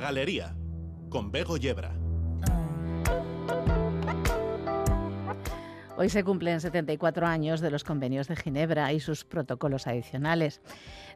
Galería, con Bego Yebra. Hoy se cumplen 74 años de los convenios de Ginebra y sus protocolos adicionales.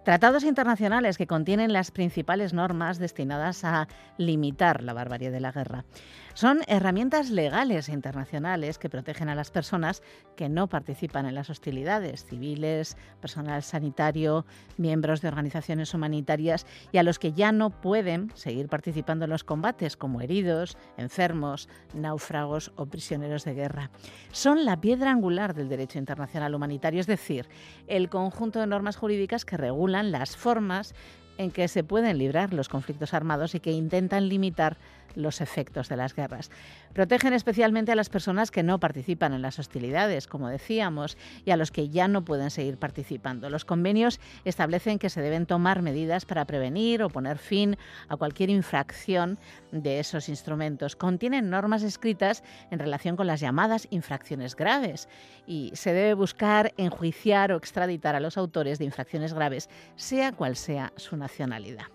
Tratados internacionales que contienen las principales normas destinadas a limitar la barbarie de la guerra. Son herramientas legales internacionales que protegen a las personas que no participan en las hostilidades, civiles, personal sanitario, miembros de organizaciones humanitarias y a los que ya no pueden seguir participando en los combates, como heridos, enfermos, náufragos o prisioneros de guerra. Son la piedra angular del derecho internacional humanitario, es decir, el conjunto de normas jurídicas que regulan las formas en que se pueden librar los conflictos armados y que intentan limitar los efectos de las guerras. Protegen especialmente a las personas que no participan en las hostilidades, como decíamos, y a los que ya no pueden seguir participando. Los convenios establecen que se deben tomar medidas para prevenir o poner fin a cualquier infracción de esos instrumentos. Contienen normas escritas en relación con las llamadas infracciones graves y se debe buscar enjuiciar o extraditar a los autores de infracciones graves, sea cual sea su nacionalidad.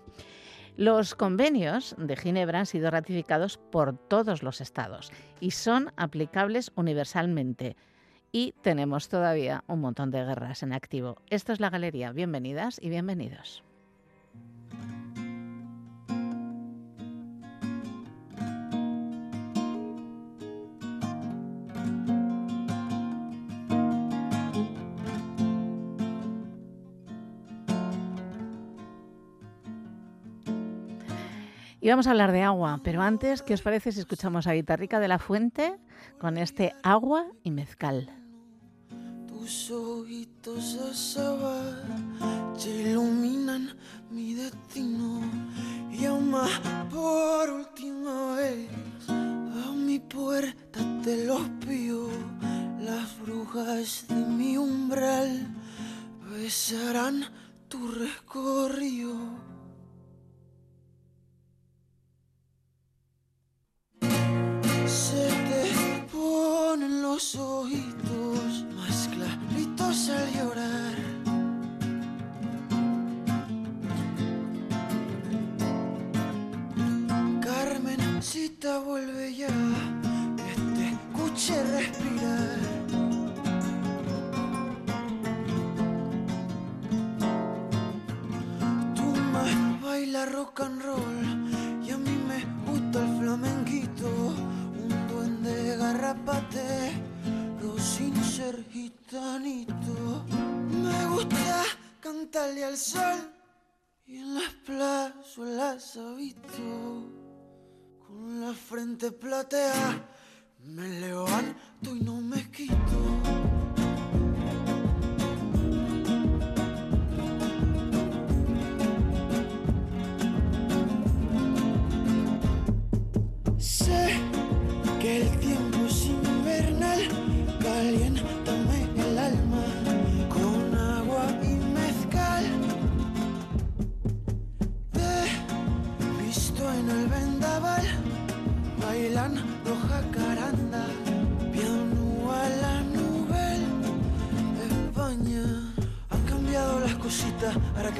Los convenios de Ginebra han sido ratificados por todos los estados y son aplicables universalmente. Y tenemos todavía un montón de guerras en activo. Esto es la galería. Bienvenidas y bienvenidos. Y vamos a hablar de agua, pero antes, ¿qué os parece si escuchamos a Guitarrica de la Fuente con este agua y mezcal? Tus picotea.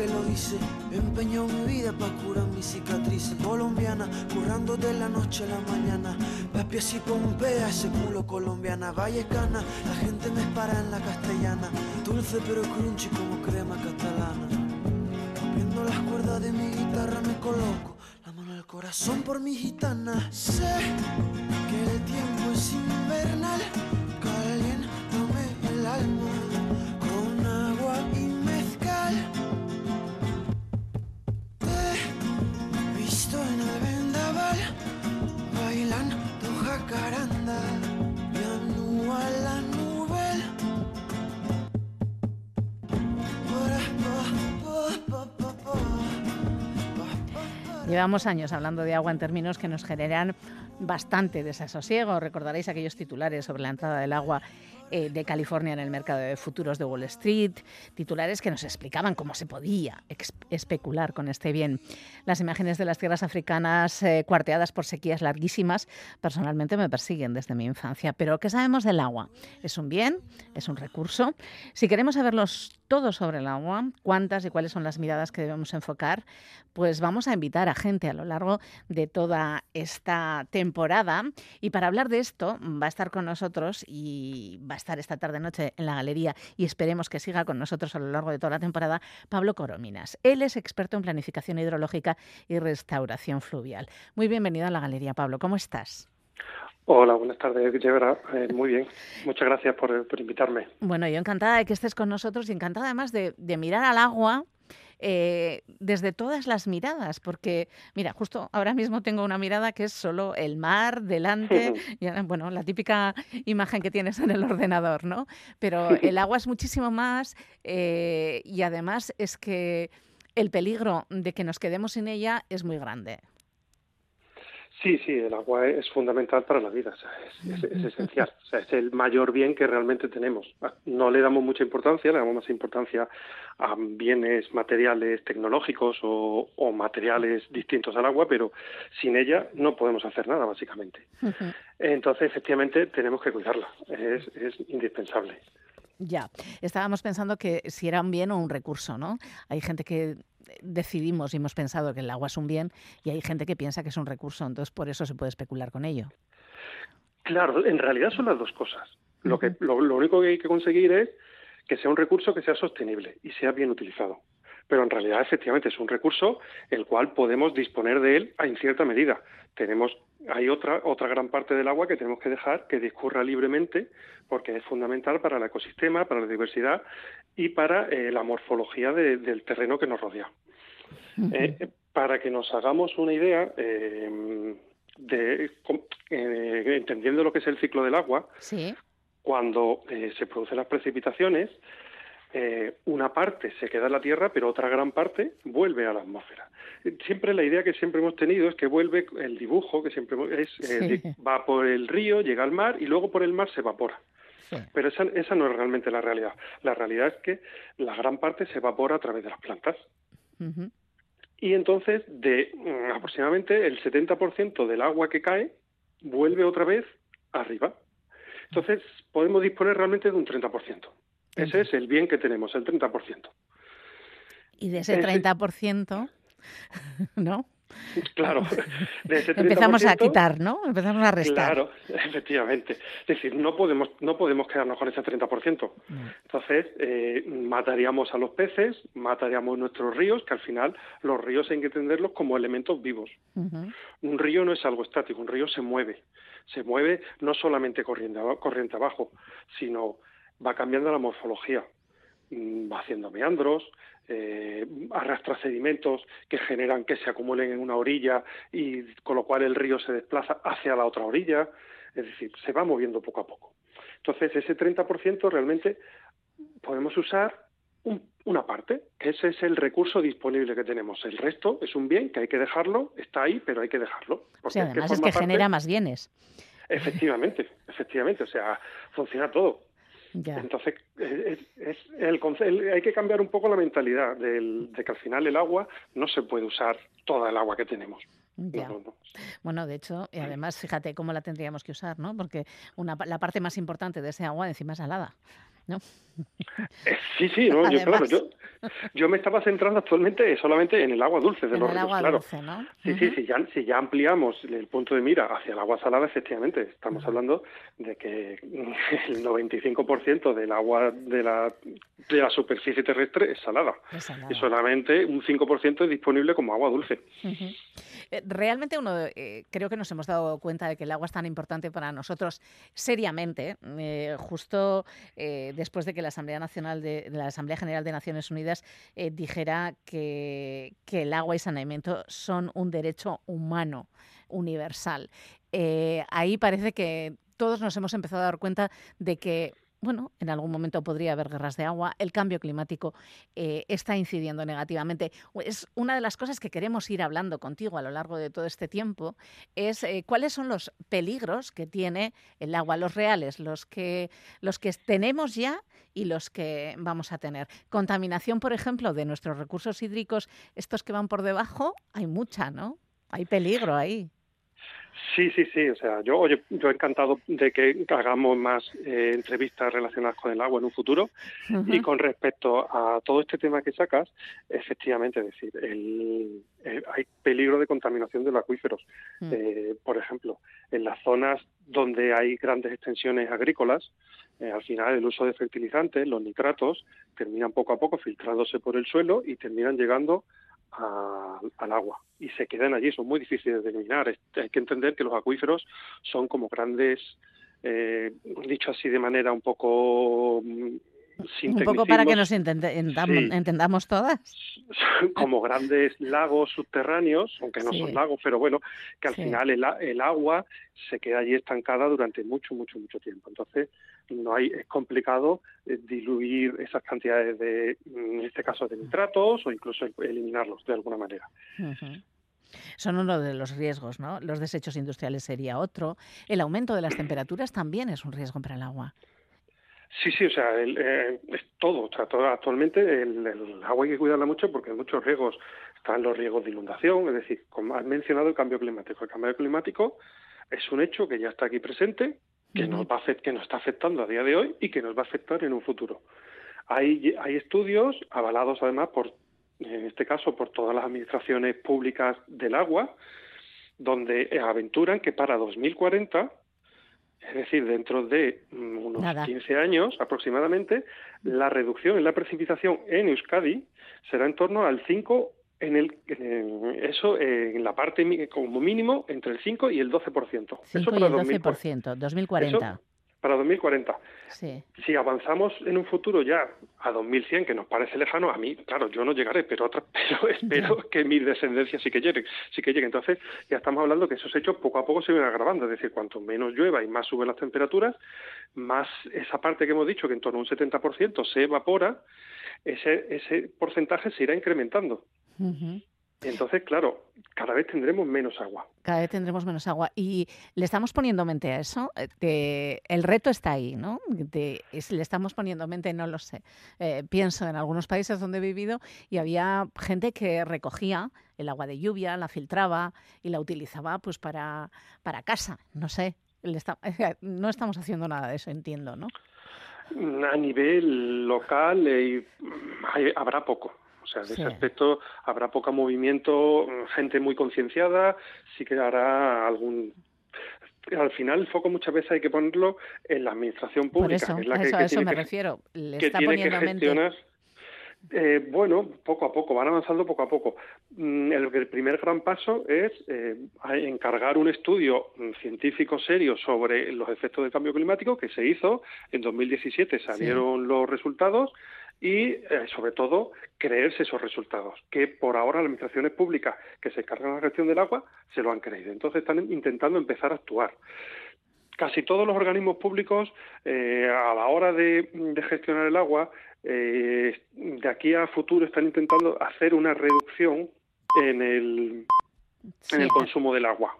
Que lo dice. Empeñó mi vida para curar mi cicatriz colombiana, currando de la noche a la mañana. Papi así pompea ese culo colombiana, vallecana, la gente me espara en la castellana. Dulce pero crunchy como crema catalana. Viendo las cuerdas de mi guitarra me coloco la mano al corazón por mi gitana. Sé que el tiempo es invernal, Llevamos años hablando de agua en términos que nos generan bastante desasosiego. Recordaréis aquellos titulares sobre la entrada del agua eh, de California en el mercado de futuros de Wall Street, titulares que nos explicaban cómo se podía especular con este bien. Las imágenes de las tierras africanas eh, cuarteadas por sequías larguísimas personalmente me persiguen desde mi infancia. Pero ¿qué sabemos del agua? ¿Es un bien? ¿Es un recurso? Si queremos saberlos todo sobre el agua, cuántas y cuáles son las miradas que debemos enfocar, pues vamos a invitar a gente a lo largo de toda esta temporada. Y para hablar de esto va a estar con nosotros y va a estar esta tarde-noche en la galería y esperemos que siga con nosotros a lo largo de toda la temporada, Pablo Corominas. Él es experto en planificación hidrológica y restauración fluvial. Muy bienvenido a la galería, Pablo. ¿Cómo estás? Hola, buenas tardes, eh, muy bien, muchas gracias por, invitarme. Bueno, yo encantada de que estés con nosotros y encantada además de, mirar al agua eh, desde todas las miradas, porque mira, justo ahora mismo tengo una mirada que es solo el mar delante, bueno, la típica imagen que tienes en el ordenador, ¿no? Pero el agua es muchísimo más eh, y además es que el peligro de que nos quedemos sin ella es muy grande. Sí, sí, el agua es fundamental para la vida, es, esencial, o sea, es el mayor bien que realmente tenemos. No le damos mucha importancia, le damos más importancia a bienes materiales tecnológicos o, materiales distintos al agua, pero sin ella no podemos hacer nada, básicamente. Entonces, efectivamente, tenemos que cuidarla, es indispensable. Ya, estábamos pensando que si era un bien o un recurso, ¿no? Hay gente que decidimos y hemos pensado que el agua es un bien y hay gente que piensa que es un recurso, entonces por eso se puede especular con ello. Claro, en realidad son las dos cosas. Lo, que, lo, único que hay que conseguir es que sea un recurso que sea sostenible y sea bien utilizado. Pero en realidad, efectivamente, es un recurso el cual podemos disponer de él en cierta medida. Tenemos hay otra, otra gran parte del agua que tenemos que dejar que discurra libremente porque es fundamental para el ecosistema, para la diversidad y para eh, la morfología del terreno que nos rodea. Eh, para que nos hagamos una idea, eh, de, entendiendo lo que es el ciclo del agua, cuando se producen las precipitaciones, eh, una parte se queda en la Tierra, pero otra gran parte vuelve a la atmósfera. Siempre la idea que siempre hemos tenido es que vuelve el dibujo, que siempre es, eh, va por el río, llega al mar y luego por el mar se evapora. Pero esa, esa no es realmente la realidad. La realidad es que la gran parte se evapora a través de las plantas. Y entonces, de mm, aproximadamente el 70% del agua que cae vuelve otra vez arriba. Entonces, podemos disponer realmente de un 30%. Ese es el bien que tenemos, el 30%. Y de ese 30%, ¿no? Claro, empezamos a quitar, ¿no? Empezamos a restar. Claro, efectivamente. Es decir, no podemos, no podemos quedarnos con ese 30%. Entonces, eh, mataríamos a los peces, mataríamos nuestros ríos, que al final los ríos hay que entenderlos como elementos vivos. Un río no es algo estático, un río se mueve. Se mueve no solamente corriente, corriente abajo, sino va cambiando la morfología, mm, va haciendo meandros, eh, arrastra sedimentos que generan que se acumulen en una orilla y con lo cual el río se desplaza hacia la otra orilla, es decir, se va moviendo poco a poco. Entonces, ese 30% realmente podemos usar una parte, que ese es el recurso disponible que tenemos. El resto es un bien que hay que dejarlo, está ahí, pero hay que dejarlo. Porque además es que genera más bienes. Efectivamente, efectivamente, o sea, funciona todo. Entonces, es, el, hay que cambiar un poco la mentalidad de que al final el agua no se puede usar toda el agua que tenemos. Bueno, de hecho, y además, fíjate cómo la tendríamos que usar, ¿no? Porque una, la parte más importante de ese agua encima es salada. ¿No? Eh, sí, sí, yo, claro, yo, me estaba centrando actualmente solamente en el agua dulce de los ríos, claro. Sí, sí, si ya, si ya ampliamos el punto de mira hacia el agua salada, efectivamente, estamos hablando de que el 95% del agua de la, de la superficie terrestre es salada, y solamente un 5% es disponible como agua dulce. Eh, realmente uno eh, creo que nos hemos dado cuenta de que el agua es tan importante para nosotros seriamente, justo después de que la Asamblea Nacional de, la Asamblea General de Naciones Unidas eh, dijera que, el agua y saneamiento son un derecho humano universal. Eh, ahí parece que todos nos hemos empezado a dar cuenta de que bueno, en algún momento podría haber guerras de agua, el cambio climático eh, está incidiendo negativamente. Es una de las cosas que queremos ir hablando contigo a lo largo de todo este tiempo, es eh, cuáles son los peligros que tiene el agua, los reales, los que, los que tenemos ya y los que vamos a tener. Contaminación, por ejemplo, de nuestros recursos hídricos, estos que van por debajo, hay mucha, ¿no? Hay peligro ahí. Sí, sí, sí. O sea, yo, oye, yo encantado de que hagamos más eh, entrevistas relacionadas con el agua en un futuro. Y con respecto a todo este tema que sacas, efectivamente, es decir, el, hay peligro de contaminación de los acuíferos. Mm. Eh, por ejemplo, en las zonas donde hay grandes extensiones agrícolas, eh, al final el uso de fertilizantes, los nitratos, terminan poco a poco filtrándose por el suelo y terminan llegando al agua y se quedan allí, son muy difíciles de eliminar. Hay que entender que los acuíferos son como grandes, eh, dicho así de manera un poco mm, un poco para que nos entendamos todas. Como grandes lagos subterráneos, aunque no son lagos, pero bueno, que al final el, el, agua se queda allí estancada durante mucho, mucho, mucho tiempo. Entonces, no hay es complicado eh, diluir esas cantidades de, en este caso, de nitratos o incluso eliminarlos de alguna manera. Son uno de los riesgos, ¿no? Los desechos industriales sería otro. El aumento de las temperaturas también es un riesgo para el agua. Sí, sí, o sea, eh, es todo. O sea, actualmente el, agua hay que cuidarla mucho porque hay muchos riesgos. Están los riesgos de inundación, es decir, como has mencionado el cambio climático. El cambio climático es un hecho que ya está aquí presente, que, nos va que nos está afectando a día de hoy y que nos va a afectar en un futuro. Hay, hay estudios avalados además por, en este caso, por todas las administraciones públicas del agua, donde aventuran que para 2040 es decir, dentro de mm, unos 15 años aproximadamente, la reducción en la precipitación en Euskadi será en torno al 5 en el eso en la parte como mínimo entre el 5 y el 12%. 5 eso para y el 12%, 2040 para 2040. Si avanzamos en un futuro ya a 2100, que nos parece lejano, a mí, claro, yo no llegaré, pero, otra, pero espero que mi descendencia sí que llegue, sí que llegue. Entonces, ya estamos hablando que esos hechos poco a poco se van agravando, es decir, cuanto menos llueva y más suben las temperaturas, más esa parte que hemos dicho, que en torno a un 70% se evapora, ese, ese porcentaje se irá incrementando. Entonces, claro, cada vez tendremos menos agua. Cada vez tendremos menos agua. Y le estamos poniendo mente a eso. Eh, el reto está ahí, ¿no? le estamos poniendo mente, no lo sé. Eh, pienso en algunos países donde he vivido y había gente que recogía el agua de lluvia, la filtraba y la utilizaba pues para, para casa. No sé. no estamos haciendo nada de eso, entiendo, ¿no? A nivel local eh, habrá poco. O sea, en ese aspecto habrá poco movimiento, gente muy concienciada, sí que hará algún al final el foco muchas veces hay que ponerlo en la administración pública, eso, que es la que, a eso me refiero. Le está poniendo gestionar. Eh, bueno, poco a poco, van avanzando poco a poco. Mm, el, el primer gran paso es eh, encargar un estudio mm, científico serio sobre los efectos del cambio climático que se hizo en 2017, salieron los resultados y, eh, sobre todo, creerse esos resultados, que por ahora las administraciones públicas que se encargan de la gestión del agua se lo han creído. Entonces están intentando empezar a actuar. Casi todos los organismos públicos, eh, a la hora de, gestionar el agua, eh, de aquí a futuro están intentando hacer una reducción en el, en el consumo del agua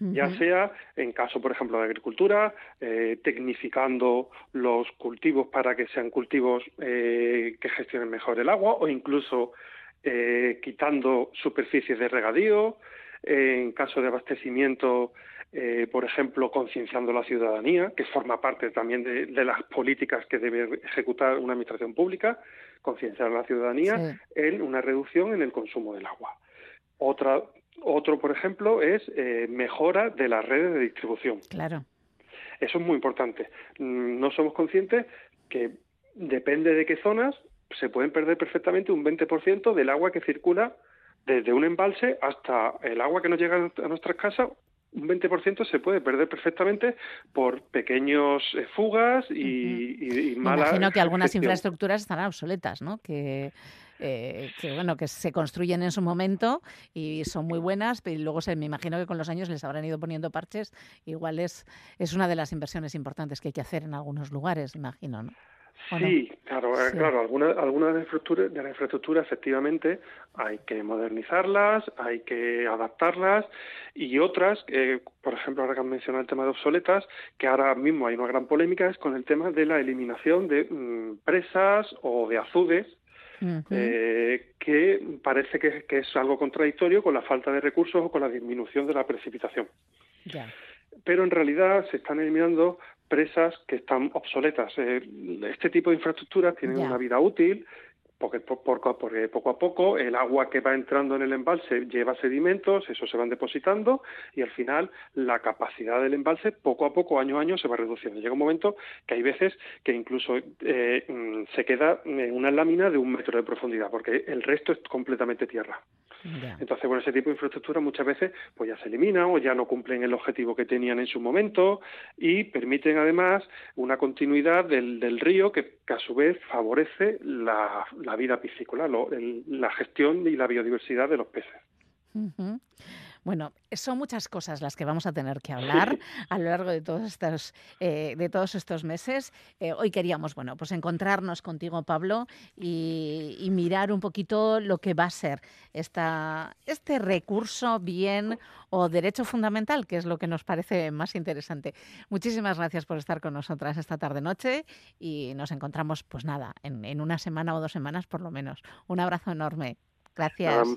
ya sea en caso, por ejemplo, de agricultura, eh, tecnificando los cultivos para que sean cultivos eh, que gestionen mejor el agua o incluso eh, quitando superficies de regadío, en caso de abastecimiento, por ejemplo, concienciando a la ciudadanía, que forma parte también de, las políticas que debe ejecutar una administración pública, concienciar a la ciudadanía en una reducción en el consumo del agua. Otra otro, por ejemplo, es eh, mejora de las redes de distribución. Claro. Eso es muy importante. Mm, no somos conscientes que depende de qué zonas se pueden perder perfectamente un 20% del agua que circula desde un embalse hasta el agua que nos llega a nuestras casas. Un 20% se puede perder perfectamente por pequeños eh, fugas y, malas. Imagino que algunas infraestructuras estarán obsoletas, ¿no? Que eh, que bueno, que se construyen en su momento y son muy buenas, pero luego se, me imagino que con los años les habrán ido poniendo parches. Igual es, es una de las inversiones importantes que hay que hacer en algunos lugares, imagino, ¿no? Sí, claro, eh, claro. Algunas alguna de, de la infraestructura efectivamente hay que modernizarlas, hay que adaptarlas y otras, eh, por ejemplo, ahora que han mencionado el tema de obsoletas, que ahora mismo hay una gran polémica, es con el tema de la eliminación de mm, presas o de azudes eh, que parece que, es algo contradictorio con la falta de recursos o con la disminución de la precipitación. Pero en realidad se están eliminando presas que están obsoletas. Eh, este tipo de infraestructuras tienen una vida útil porque, porque poco a poco el agua que va entrando en el embalse lleva sedimentos, eso se van depositando y al final la capacidad del embalse poco a poco, año a año, se va reduciendo. Llega un momento que hay veces que incluso eh, mm, se queda en una lámina de un metro de profundidad porque el resto es completamente tierra. Entonces, bueno, ese tipo de infraestructura muchas veces pues ya se elimina o ya no cumplen el objetivo que tenían en su momento y permiten además una continuidad del, del río que, a su vez favorece la, la vida piscícola, la gestión y la biodiversidad de los peces. Bueno, son muchas cosas las que vamos a tener que hablar a lo largo de todos estos, eh, de todos estos meses. Eh, hoy queríamos, bueno, pues encontrarnos contigo, Pablo, y, mirar un poquito lo que va a ser esta, este recurso, bien o derecho fundamental, que es lo que nos parece más interesante. Muchísimas gracias por estar con nosotras esta tarde-noche y nos encontramos, pues nada, en, una semana o dos semanas por lo menos. Un abrazo enorme. Gracias.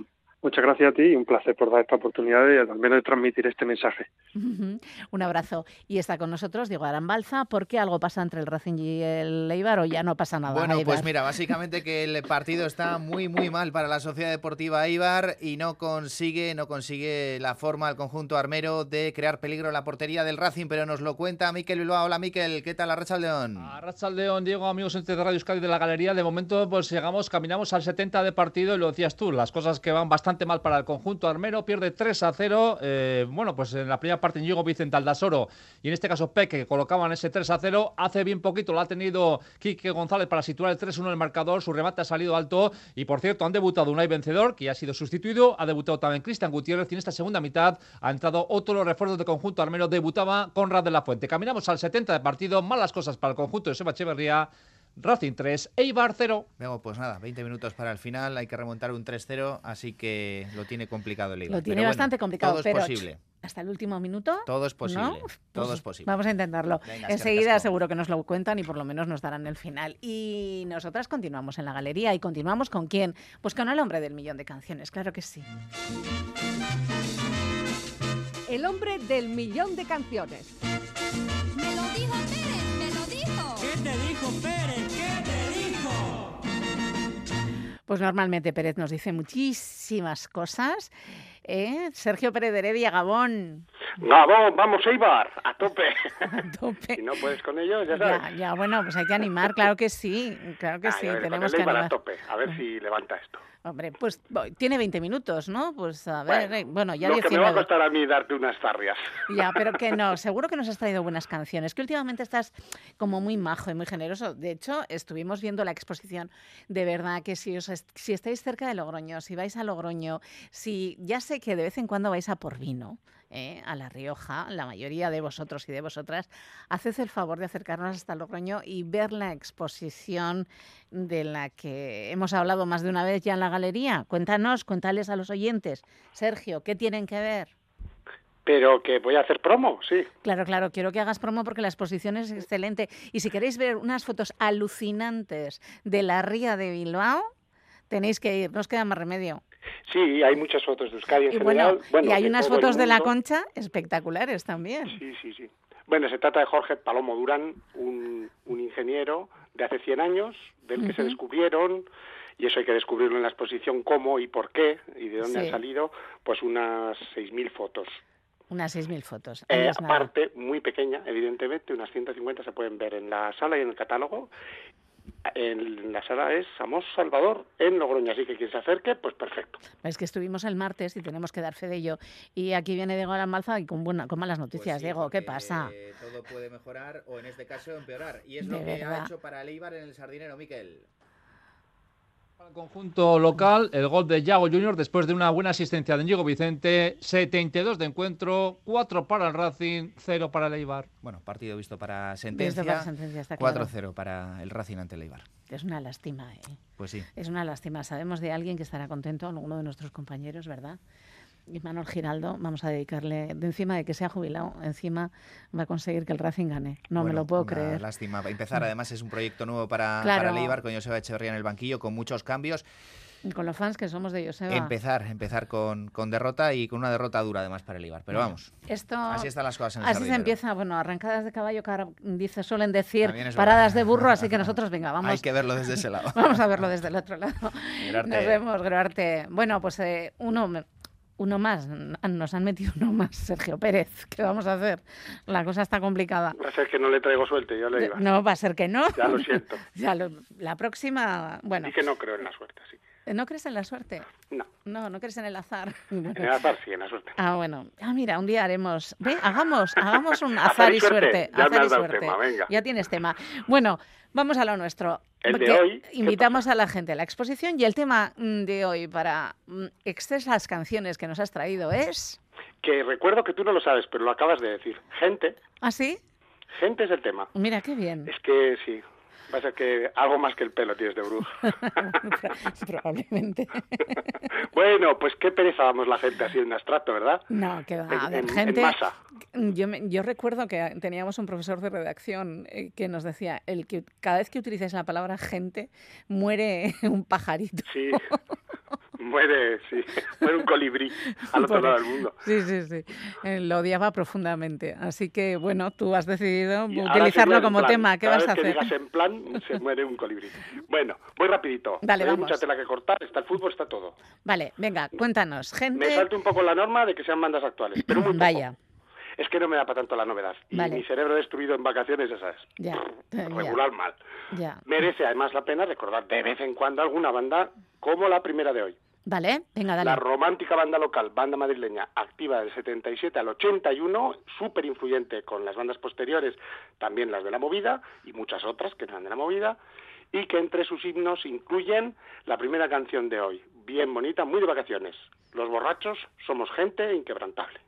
Muchas gracias a ti y un placer por dar esta oportunidad de al menos de transmitir este mensaje. Un abrazo. Y está con nosotros Diego Arambalza. ¿Por qué algo pasa entre el Racing y el Eibar o ya no pasa nada? Bueno, pues mira, básicamente que el partido está muy, muy mal para la Sociedad Deportiva Eibar y no consigue, no consigue la forma el conjunto armero de crear peligro en la portería del Racing, pero nos lo cuenta Miquel Bilbao. Hola Miquel, ¿qué tal Arracha León? Arracha León, Diego, amigos entre Radio Euskadi de la Galería. De momento, pues llegamos, caminamos al 70 de partido y lo decías tú, las cosas que van bastante mal para el conjunto armero, pierde 3 a 0. Eh, bueno, pues en la primera parte Ñigo Vicente Aldasoro y en este caso Peque, que colocaban ese 3 a 0. Hace bien poquito lo ha tenido Quique González para situar el 3-1 en el marcador. Su remate ha salido alto y por cierto han debutado un vencedor que ya ha sido sustituido. Ha debutado también Cristian Gutiérrez y en esta segunda mitad ha entrado otro los refuerzos de conjunto armero. Debutaba Conrad de la Fuente. Caminamos al 70 de partido. Malas cosas para el conjunto de Seba Echeverría. Racing 3, Eibar 0. Luego, pues nada, 20 minutos para el final, hay que remontar un 3-0, así que lo tiene complicado el Eibar. Lo tiene bastante complicado, todo es posible. Hasta el último minuto. Todo es posible. todo pues es posible. Vamos a intentarlo. Enseguida seguro que nos lo cuentan y por lo menos nos darán el final. Y nosotras continuamos en la galería y continuamos con quién? Pues con el hombre del millón de canciones, claro que sí. El hombre del millón de canciones. Me lo dijo Pérez, me lo dijo. ¿Qué te dijo Pérez? Pues normalmente Pérez nos dice muchísimas cosas. ¿eh? Sergio Pérez de Heredia, Gabón. Gabón, vamos Eibar, a tope. a tope. si no puedes con ellos, ya sabes. Ya, ya, bueno, pues hay que animar, claro que sí, claro que ah, sí, tenemos que animar. a tope, a ver si levanta esto. Hombre, pues tiene 20 minutos, ¿no? Pues a ver, bueno, ya lo que me va a costar a mí darte unas zarrias. Ya, pero que no, seguro que nos has traído buenas canciones, que últimamente estás como muy majo y muy generoso. De hecho, estuvimos viendo la exposición, de verdad que si, os si estáis cerca de Logroño, si vais a Logroño, si ya sé que de vez en cuando vais a por vino, ¿eh? a La Rioja, la mayoría de vosotros y de vosotras, haced el favor de acercarnos hasta Logroño y ver la exposición de la que hemos hablado más de una vez ya en la galería. Cuéntanos, cuéntales a los oyentes. Sergio, ¿qué tienen que ver? Pero que voy a hacer promo, sí. Claro, claro, quiero que hagas promo porque la exposición es excelente. Y si queréis ver unas fotos alucinantes de la ría de Bilbao, tenéis que ir, no os queda más remedio. Sí, hay muchas fotos de Euskadi en y Bueno, y hay unas fotos de la concha espectaculares también. Sí, sí, sí. Bueno, se trata de Jorge Palomo Durán, un, ingeniero de hace 100 años, del que se descubrieron, y eso hay que descubrirlo en la exposición, cómo y por qué, y de dónde han salido, pues unas 6.000 fotos. Unas 6.000 fotos. Eh, aparte, muy pequeña, evidentemente, unas 150 se pueden ver en la sala y en el catálogo, en la sala es Samos Salvador en Logroño, así que quien se acerque, pues perfecto. Es que estuvimos el martes y tenemos que dar fe de ello. Y aquí viene Diego Alambalza y con, buena, con malas pues noticias. Diego, ¿qué pasa? todo puede mejorar o en este caso empeorar. Y es lo que ha hecho para Leibar en el Sardinero, Miquel. Conjunto local, el gol de Yago Junior después de una buena asistencia de Diego Vicente, 72 de encuentro, 4 para el Racing, 0 para el Eibar. Bueno, partido visto para sentencia, para sentencia, está claro. 4-0 para el Racing ante el Eibar. Es una lástima, ¿eh? Pues sí. Es una lástima. Sabemos de alguien que estará contento, alguno de nuestros compañeros, ¿verdad? Y Manuel Giraldo, vamos a dedicarle, de encima de que se ha jubilado, encima va a conseguir que el Racing gane. No me lo puedo creer. Lástima. Empezar, además, es un proyecto nuevo para, Claro. para con Joseba Echeverría en el banquillo, con muchos cambios. Y Con los fans que somos de Joseba. Empezar, empezar con, con derrota y con una derrota dura, además, para el Eibar. Pero vamos, Esto, así están las cosas en el Así se empieza, bueno, arrancadas de caballo, que ahora dice, suelen decir paradas de burro, así que nosotros, venga, vamos. Hay que verlo desde ese lado. Vamos a verlo desde el otro lado. Nos vemos, Groarte. Bueno, pues eh, uno, uno más. Nos han metido uno más, Sergio Pérez. ¿Qué vamos a hacer? La cosa está complicada. Va a ser que no le traigo suerte, ya le iba. No, va a ser que no. Ya lo siento. Ya lo- la próxima, bueno, Y que no creo en la suerte, así que ¿no crees en la suerte? no. No, no crees en el azar. En el azar sí, en la suerte. Ah, bueno. Ah, mira, un día haremos. Ve, hagamos, hagamos un Azar azar y suerte. suerte. Ya me azar has y suerte. tema, venga. Ya tienes tema. Bueno, vamos a lo nuestro. El de hoy, ¿qué Invitamos a la gente a la exposición y el tema mm, de hoy para mm, excesas canciones que nos has traído es. Que recuerdo que tú no lo sabes, pero lo acabas de decir. Gente, ¿Ah, sí? gente es el tema. Mira, qué bien. Es que sí, va a ser que algo más que el pelo tienes de brujo. Probablemente. bueno, pues qué pereza damos la gente así en abstracto, ¿verdad? No, que va. A En- en- en gente. masa. Yo, me- yo recuerdo que teníamos un profesor de redacción eh, que nos decía: el que cada vez que utilizáis la palabra gente, muere un pajarito. Sí. Muere, sí, muere un colibrí al otro lado del mundo. Sí, sí, sí. Eh, lo odiaba profundamente. Así que, bueno, tú has decidido Y utilizarlo como plan. tema. ¿Qué Cada vas a vez que hacer? digas en plan, se muere un colibrí. Bueno, voy rapidito. Dale, Hay vamos. mucha tela que cortar, está el fútbol, está todo. Vale, venga, cuéntanos. Me Gente. salto un poco la norma de que sean bandas actuales, pero muy poco. Vaya, Es que no me da para tanto la novedad. Y mi cerebro destruido en vacaciones, ya sabes. ya. Regular mal. Ya. Merece además la pena recordar de vez en cuando alguna banda como la primera de hoy. Vale, venga, dale. La romántica banda local, banda madrileña, activa del 77 al 81, súper influyente con las bandas posteriores, también las de la movida y muchas otras que eran de la movida, y que entre sus himnos incluyen la primera canción de hoy, bien bonita, muy de vacaciones. Los borrachos somos gente inquebrantable.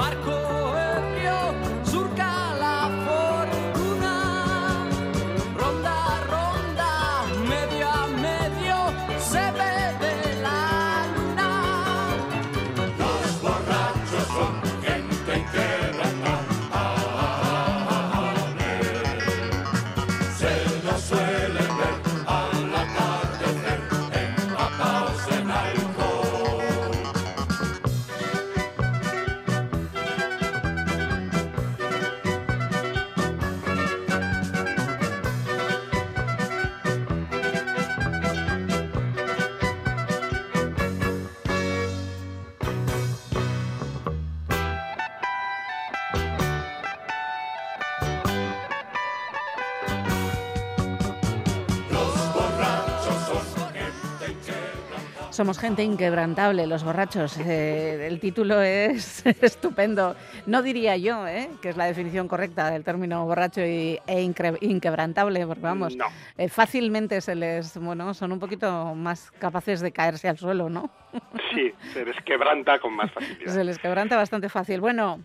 Marco Somos gente inquebrantable, los borrachos. Eh, el título es estupendo. No diría yo, ¿eh? que es la definición correcta del término borracho y, e inquebrantable, porque vamos, No. eh, fácilmente se les, bueno, son un poquito más capaces de caerse al suelo, ¿no? Sí, se desquebranta con más facilidad. Se les quebranta bastante fácil. Bueno.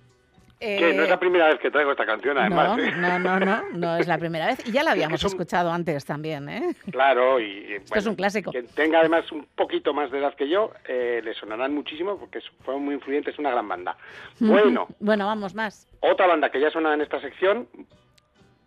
Que no es la primera vez que traigo esta canción, además. no, ¿eh? no, no, no, no es la primera vez. Y ya la habíamos escuchado antes también, ¿eh? Claro, y Esto es un clásico. Quien tenga además un poquito más de edad que yo, eh, le sonarán muchísimo porque fueron muy influyentes, es una gran banda. Bueno, Bueno, vamos más. otra banda que ya suena en esta sección,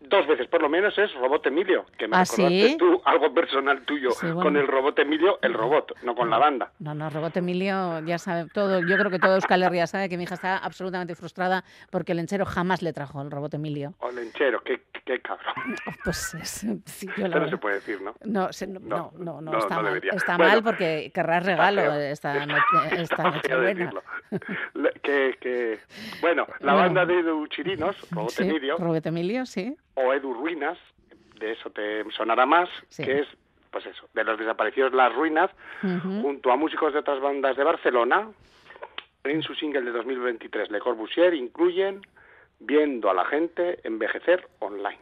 dos veces por lo menos, es Robot Emilio, que me ¿Ah, recordaste sí? tú, algo personal tuyo, Sí, bueno. con el Robot Emilio, el robot, no con la banda. No, no, Robot Emilio ya sabe todo. Yo creo que todo Euskal Herria sabe que mi hija está absolutamente frustrada porque el enchero jamás le trajo el Robot Emilio. O Lenchero, qué, qué cabrón. Pues es, sí, yo la Esto no se puede decir, ¿no? No, se- no, No, no, no, no, está mal. Está Bueno, mal porque querrás regalo esta noche, esta noche buena. que, que- bueno, la banda de Edu Chirinos, Robot Emilio, Robot Emilio, sí. O Edu Ruinas, de eso te sonará más, Sí. que es, pues eso, de los desaparecidos Las Ruinas, junto a músicos de otras bandas de Barcelona, en su single de 2023, Le Corbusier, incluyen Viendo a la gente envejecer online.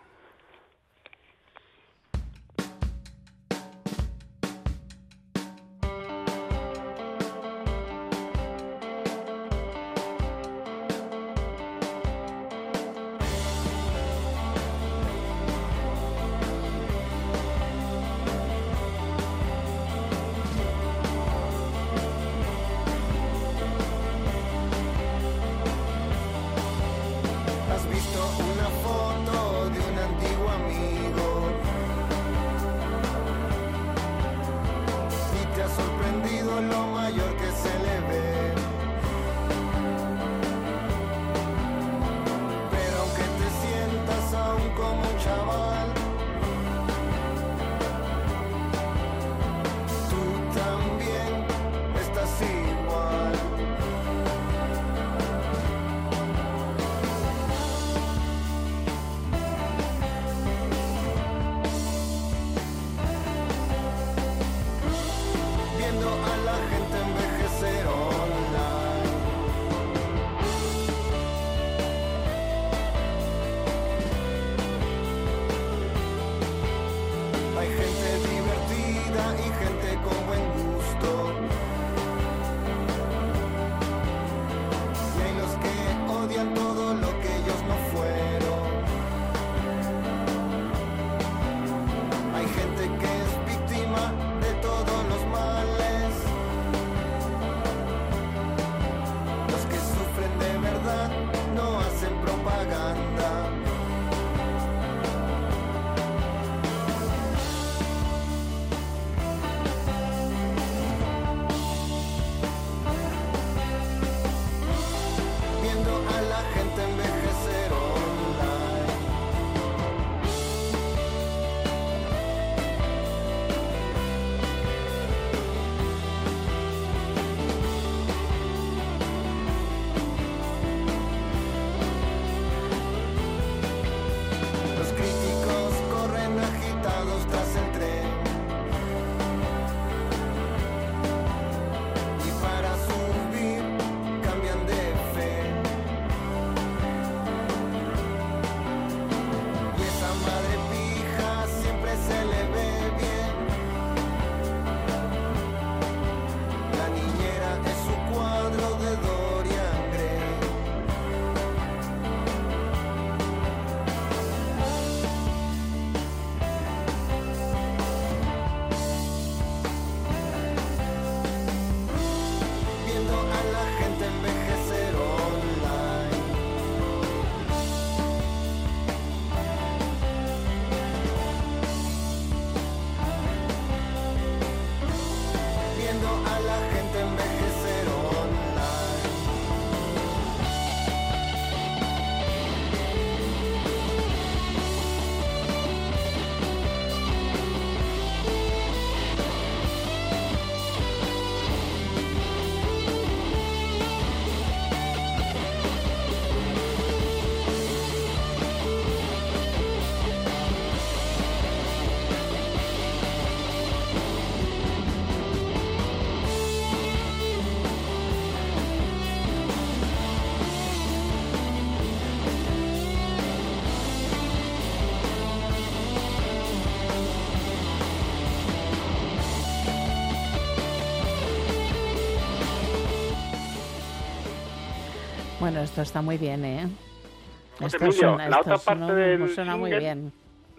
Bueno, esto está muy bien, ¿eh? José Esto Emilio, suena, la esto otra parte suena- del suena muy single- bien.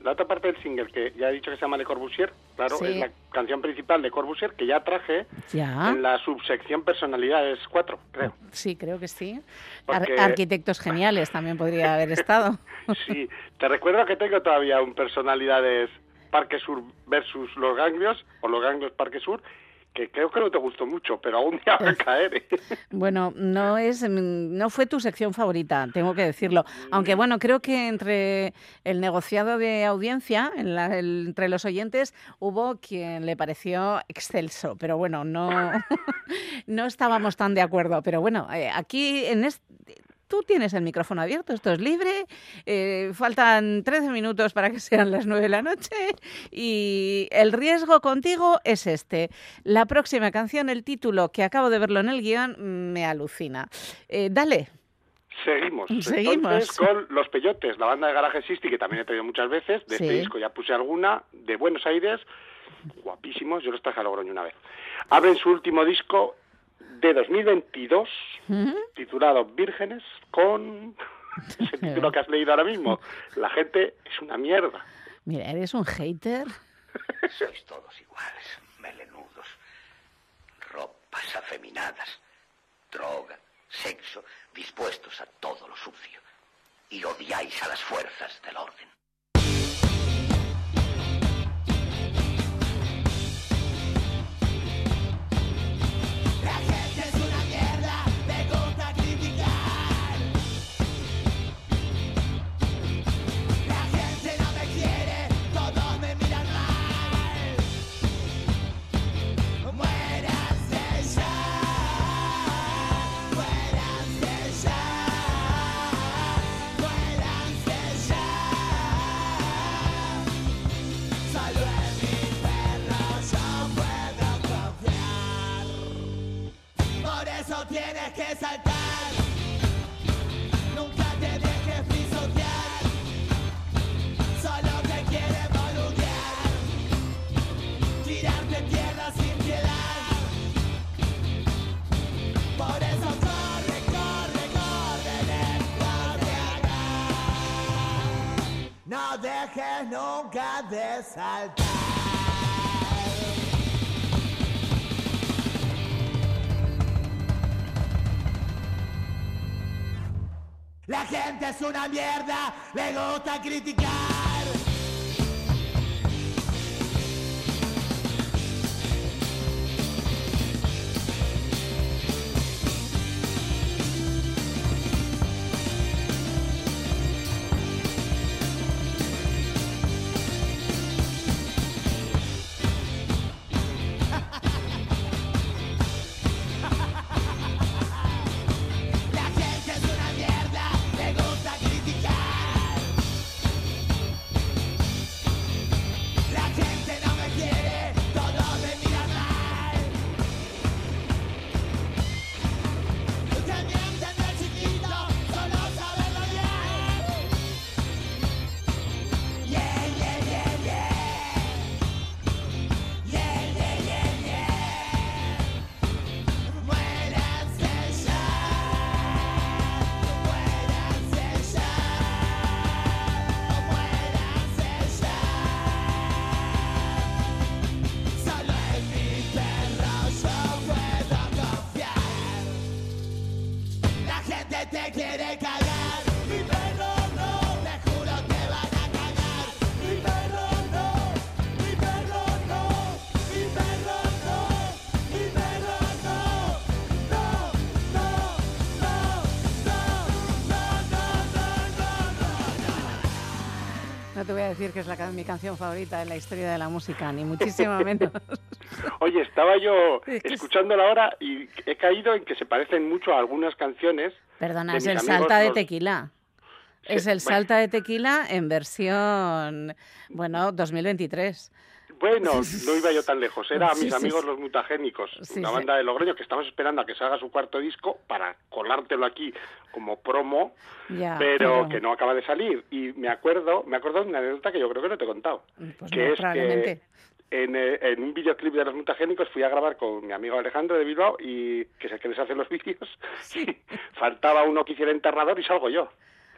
La otra parte del single, que ya he dicho que se llama Le Corbusier, claro, Sí. es la canción principal de Corbusier, que ya traje Ya. en la subsección Personalidades 4, creo. Sí, creo que sí. Ar- arquitectos geniales también podría haber estado. Sí, te recuerdo que tengo todavía un Personalidades Parque Sur versus Los Ganglios, o Los Ganglios Parque Sur, que creo que no te gustó mucho, pero algún día va a caer. Bueno, no es, no fue tu sección favorita, tengo que decirlo. Aunque bueno, creo que entre el negociado de audiencia, en la- el- entre los oyentes, hubo quien le pareció excelso. Pero bueno, no, no estábamos tan de acuerdo. Pero bueno, eh, aquí en este, tú tienes el micrófono abierto, esto es libre. eh, faltan 13 minutos para que sean las 9 de la noche y el riesgo contigo es este. La próxima canción, el título, que acabo de verlo en el guion, me alucina. Eh, dale. Seguimos. Seguimos. Entonces, con Los Peyotes, la banda de Garaje Sisti, que también he traído muchas veces. De Sí. este disco ya puse alguna. De Buenos Aires, guapísimos. Yo los traje a Logroño una vez. Abren su último disco de 2022, Ujú. titulado Vírgenes, con ese título que has leído ahora mismo. La gente es una mierda. Mira, eres un hater. Sois todos iguales, melenudos. Ropas afeminadas, droga, sexo, dispuestos a todo lo sucio. Y odiáis a las fuerzas del orden. Dejes nunca de saltar. La gente es una mierda, le gusta criticar. A decir que es la, mi canción favorita en la historia de la música, ni muchísimo menos. Oye, estaba yo escuchándola ahora y he caído en que se parecen mucho a algunas canciones. Perdona, de es el amigos, salta de los- tequila. Sí, Es el bueno. salta de tequila en versión, bueno, 2023. Bueno, no iba yo tan lejos. Era a Sí, mis sí, amigos sí. los mutagénicos, Sí, una sí. banda de Logroño que estamos esperando a que salga su cuarto disco para colártelo aquí como promo, Ya, pero, que no acaba de salir. Y me acuerdo, me acuerdo de una anécdota que yo creo que no te he contado. Pues que no, es en, eh, en un videoclip de los mutagénicos fui a grabar con mi amigo Alejandro de Bilbao y que es el que les hace los vídeos. Faltaba uno que hiciera enterrador y salgo yo.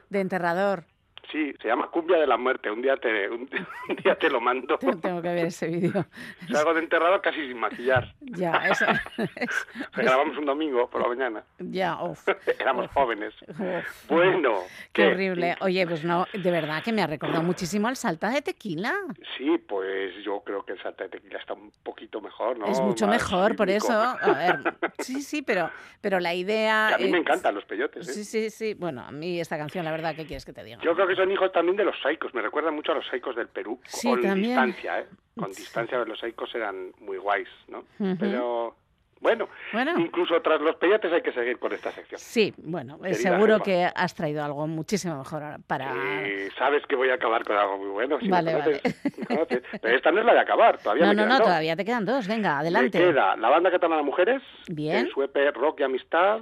De enterrador. Sí, se llama Cumbia de la Muerte. Un día te, un, un día te lo mando. Tengo, que ver ese vídeo. Salgo de enterrador casi sin maquillar. Ya, eso. es- grabamos un domingo por la mañana. ya, uf. Éramos jóvenes. Uf. Bueno, Qué ¿qué? horrible. Oye, pues no, de verdad que me ha recordado muchísimo al salta de tequila. Sí, pues yo creo que el salta de tequila está un poquito mejor, ¿no? es mucho Más mejor, por eso. A ver, sí, sí, pero, pero la idea. Que a mí me encantan los peyotes, ¿eh? Sí, sí, sí. Bueno, a mí esta canción, la verdad, ¿qué quieres que te diga? Yo creo que son hijos también de los saicos, me recuerdan mucho a los saicos del Perú, Sí, con también. distancia, ¿eh? Con distancia los saicos eran muy guays, ¿no? Ujú. Pero bueno, Bueno. incluso tras los peyotes hay que seguir con esta sección. Sí, bueno, eh, Querida seguro jefa. que has traído algo muchísimo mejor para... Y sabes que voy a acabar con algo muy bueno. Si Vale, conoces, conoces. Pero esta no es la de acabar, todavía No, me no, quedan no, dos. todavía te quedan dos. Venga, adelante. Me queda la banda catalana Mujeres, Bien. en su EP Rock y Amistad,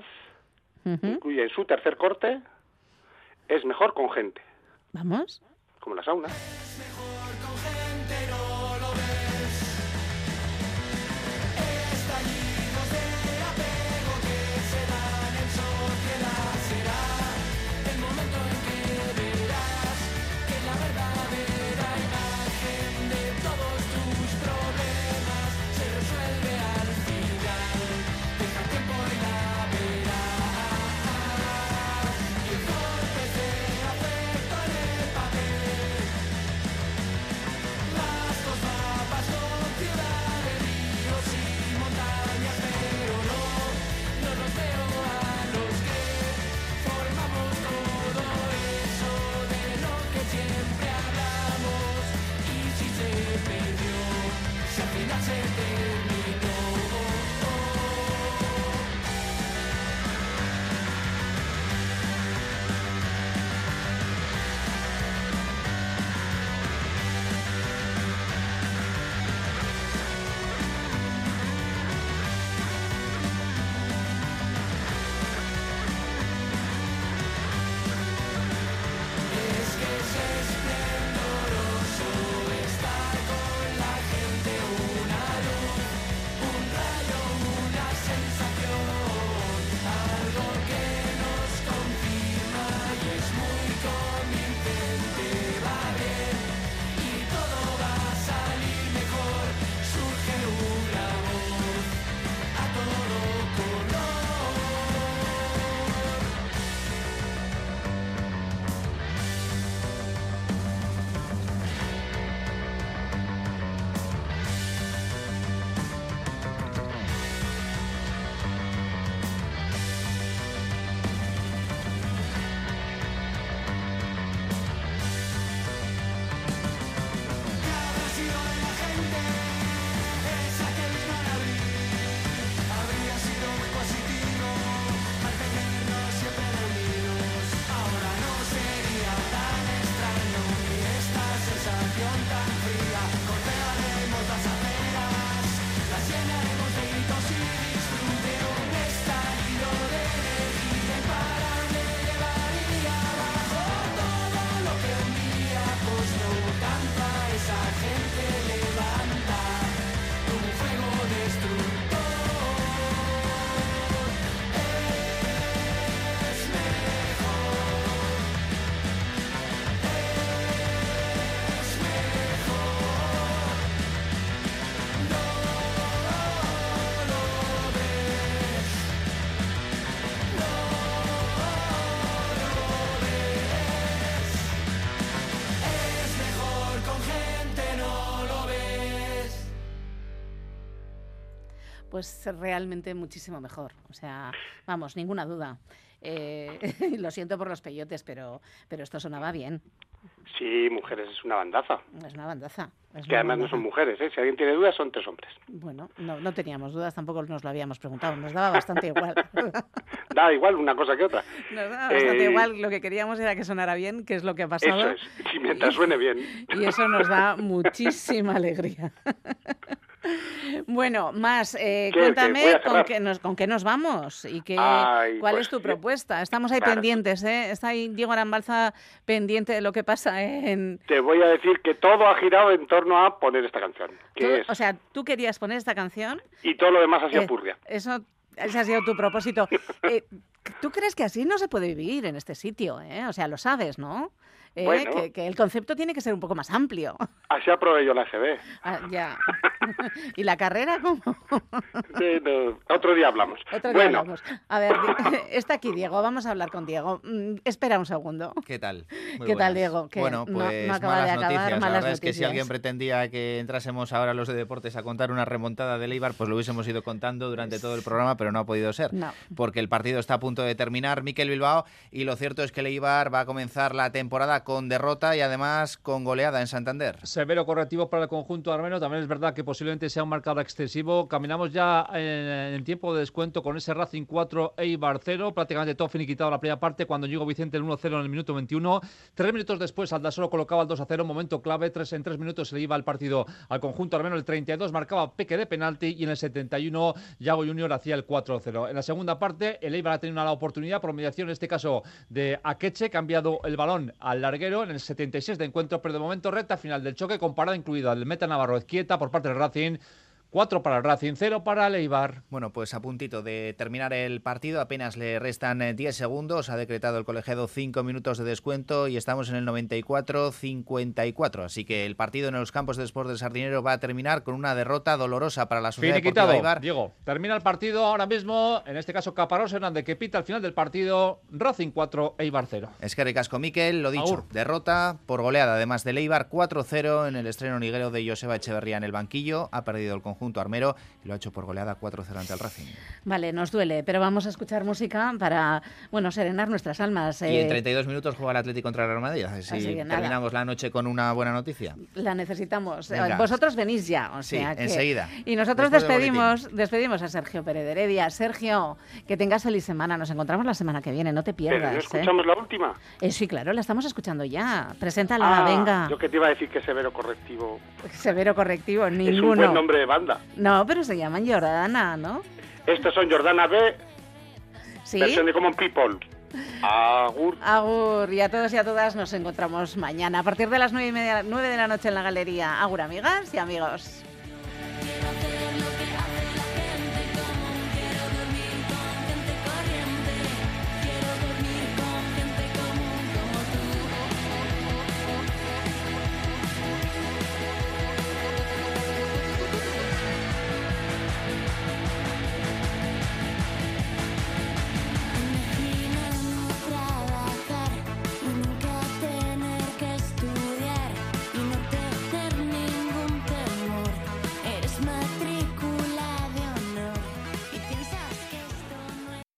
Ujú. incluye en su tercer corte, Es mejor con gente, Vamos. como la sauna. Pues realmente muchísimo mejor. O sea, vamos, ninguna duda. Eh, lo siento por los peyotes, pero, pero esto sonaba bien. Sí, mujeres, es una bandaza. Es una bandaza. es Que una además no bandaza. son mujeres, ¿eh? Si alguien tiene dudas, son tres hombres. Bueno, no, no teníamos dudas, tampoco nos lo habíamos preguntado. Nos daba bastante igual. Da igual una cosa que otra. Nos daba bastante Eh, igual. Lo que queríamos era que sonara bien, que es lo que ha pasado. Eso es, si mientras suene bien. Y eso nos da muchísima alegría. Bueno, más, eh, ¿Qué? cuéntame ¿Que voy a con qué, nos, con qué nos vamos y qué, Ay, cuál pues, es tu propuesta. Estamos ahí Claro. pendientes, ¿eh? Está ahí Diego Arambalza pendiente de lo que pasa en... Te voy a decir que todo ha girado en torno a poner esta canción. Que Tú- es, o sea, tú querías poner esta canción. y todo lo demás ha sido eh, purria. Eso, ese ha sido tu propósito. Eh, ¿Tú crees que así no se puede vivir en este sitio? eh? O sea, lo sabes, ¿no? Eh, Bueno. que, que el concepto tiene que ser un poco más amplio. Así aprobé yo la GB. Ah, ya. ¿Y la carrera cómo? Sí, no, otro día hablamos. Otro día bueno, hablamos. A ver, está aquí Diego, vamos a hablar con Diego. Mm, espera un segundo. ¿Qué tal? Muy ¿Qué tal, buenas. Diego? Que bueno, no- pues no acaba de malas acabar, noticias. malas la verdad es que si noticias. alguien pretendía que entrásemos ahora los de deportes a contar una remontada de Leibar, pues lo hubiésemos ido contando durante todo el programa, pero no ha podido ser. No. Porque el partido está a punto de terminar, Miquel Bilbao, y lo cierto es que Leibar va a comenzar la temporada con derrota y además con goleada en Santander. Severo correctivo para el conjunto armenio. También es verdad que posiblemente sea un marcador excesivo. Caminamos ya en, en tiempo de descuento con ese Racing 4 Eibar 0. Prácticamente todo finiquitado la primera parte cuando llegó Vicente el 1-0 en el minuto 21. Tres minutos después Aldasoro colocaba el 2-0. Momento clave. Tres, en tres minutos se le iba el partido al conjunto armenio. El 32 marcaba Peque de penalti y en el 71 Yago Junior hacía el 4-0. En la segunda parte el Eibar ha tenido una oportunidad por mediación en este caso de Akeche. Cambiado el balón al larguero en el 76 de encuentro. Pero de momento recta final del choque con parada incluida el meta Navarro Izquieta por parte del Racing. 4 para el Racing, 0 para el Eibar. Bueno, pues a puntito de terminar el partido, apenas le restan eh, 10 segundos, ha decretado el colegiado 5 minutos de descuento y estamos en el 94-54, así que el partido en los campos de Sport del Sardinero va a terminar con una derrota dolorosa para la Sociedad Finiquitado, Deportiva Eibar. Diego. Termina el partido ahora mismo, en este caso Caparrós Hernández que pita al final del partido, Racing 4, Eibar 0. Es que recasco Miquel, lo dicho, derrota por goleada, además de Eibar 4-0 en el estreno niguero de Joseba Echeverría en el banquillo, ha perdido el conjunto armero y lo ha hecho por goleada 4-0 ante el Racing. Vale, nos duele, pero vamos a escuchar música para, bueno, serenar nuestras almas. Y en eh, 32 minutos juega el Atlético contra el Real Madrid, así Así que nada. terminamos la noche con una buena noticia. La necesitamos. Venga. Vosotros venís ya, o Sí, sea que... enseguida. Y nosotros Después despedimos, despedimos a Sergio Pérez de Heredia. Sergio, que tengas feliz semana. Nos encontramos la semana que viene, no te pero pierdas. ¿no ¿eh? escuchamos la última? Eh, sí, claro, la estamos escuchando ya. Preséntala, Ah, venga. Yo que te iba a decir que severo correctivo Severo correctivo, es un ninguno. buen nombre de banda. No, pero se llaman Jordana, ¿no? Estos son Jordana B, Sí. versión de Common People. Agur. Agur, y a todos y a todas nos encontramos mañana a partir de las nueve, y media, nueve de la noche en la galería. Agur, amigas y amigos.